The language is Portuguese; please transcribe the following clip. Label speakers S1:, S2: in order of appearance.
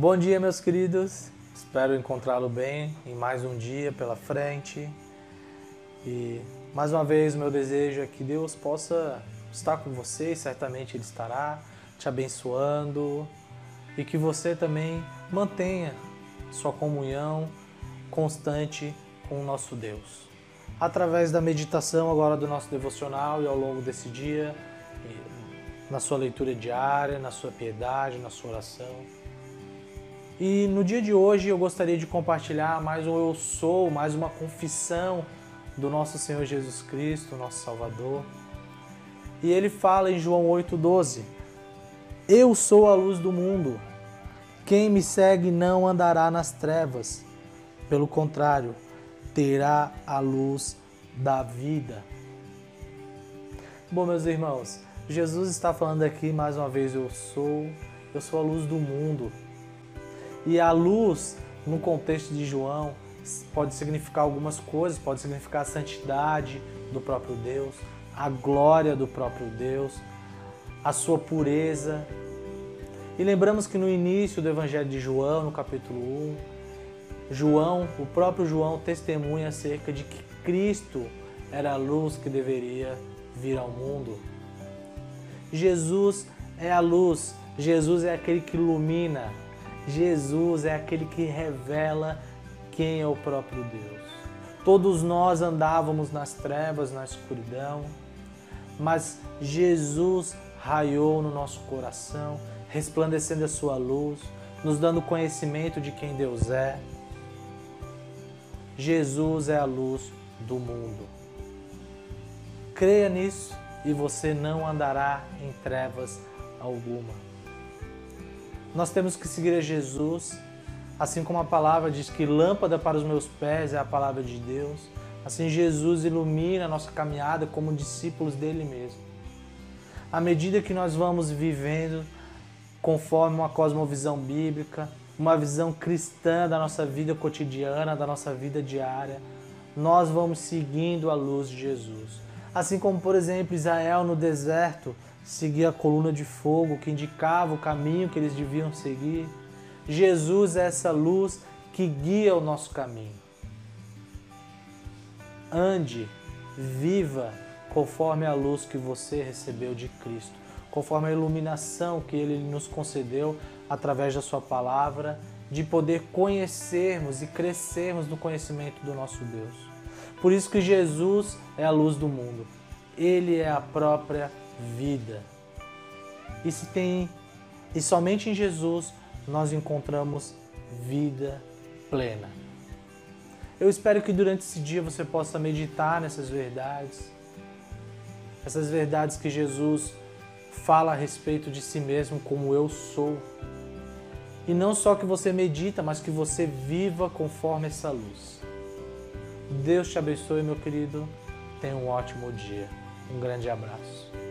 S1: Bom dia, meus queridos. Espero encontrá-lo bem em mais um dia pela frente. E mais uma vez, meu desejo é que Deus possa estar com você, certamente Ele estará te abençoando e que você também mantenha sua comunhão constante com o nosso Deus. Através da meditação agora do nosso devocional e ao longo desse dia, na sua leitura diária, na sua piedade, na sua oração. E no dia de hoje eu gostaria de compartilhar mais um Eu Sou, mais uma confissão do nosso Senhor Jesus Cristo, nosso Salvador. E ele fala em João 8,12: Eu sou a luz do mundo. Quem me segue não andará nas trevas, pelo contrário, terá a luz da vida. Bom, meus irmãos, Jesus está falando aqui mais uma vez: Eu sou, eu sou a luz do mundo. E a luz, no contexto de João, pode significar algumas coisas, pode significar a santidade do próprio Deus, a glória do próprio Deus, a sua pureza. E lembramos que no início do Evangelho de João, no capítulo 1, João, o próprio João testemunha acerca de que Cristo era a luz que deveria vir ao mundo. Jesus é a luz, Jesus é aquele que ilumina, Jesus é aquele que revela quem é o próprio Deus. Todos nós andávamos nas trevas, na escuridão, mas Jesus raiou no nosso coração, resplandecendo a sua luz, nos dando conhecimento de quem Deus é. Jesus é a luz do mundo. Creia nisso e você não andará em trevas alguma. Nós temos que seguir a Jesus, assim como a palavra diz que lâmpada para os meus pés é a palavra de Deus. Assim Jesus ilumina a nossa caminhada como discípulos dele mesmo. À medida que nós vamos vivendo conforme uma cosmovisão bíblica, uma visão cristã da nossa vida cotidiana, da nossa vida diária, nós vamos seguindo a luz de Jesus. Assim como, por exemplo, Israel no deserto seguia a coluna de fogo que indicava o caminho que eles deviam seguir. Jesus é essa luz que guia o nosso caminho. Ande, viva conforme a luz que você recebeu de Cristo, conforme a iluminação que Ele nos concedeu através da Sua palavra, de poder conhecermos e crescermos no conhecimento do nosso Deus. Por isso que Jesus é a luz do mundo. Ele é a própria vida. E se tem e somente em Jesus nós encontramos vida plena. Eu espero que durante esse dia você possa meditar nessas verdades, essas verdades que Jesus fala a respeito de si mesmo como eu sou. E não só que você medita, mas que você viva conforme essa luz. Deus te abençoe, meu querido. Tenha um ótimo dia. Um grande abraço.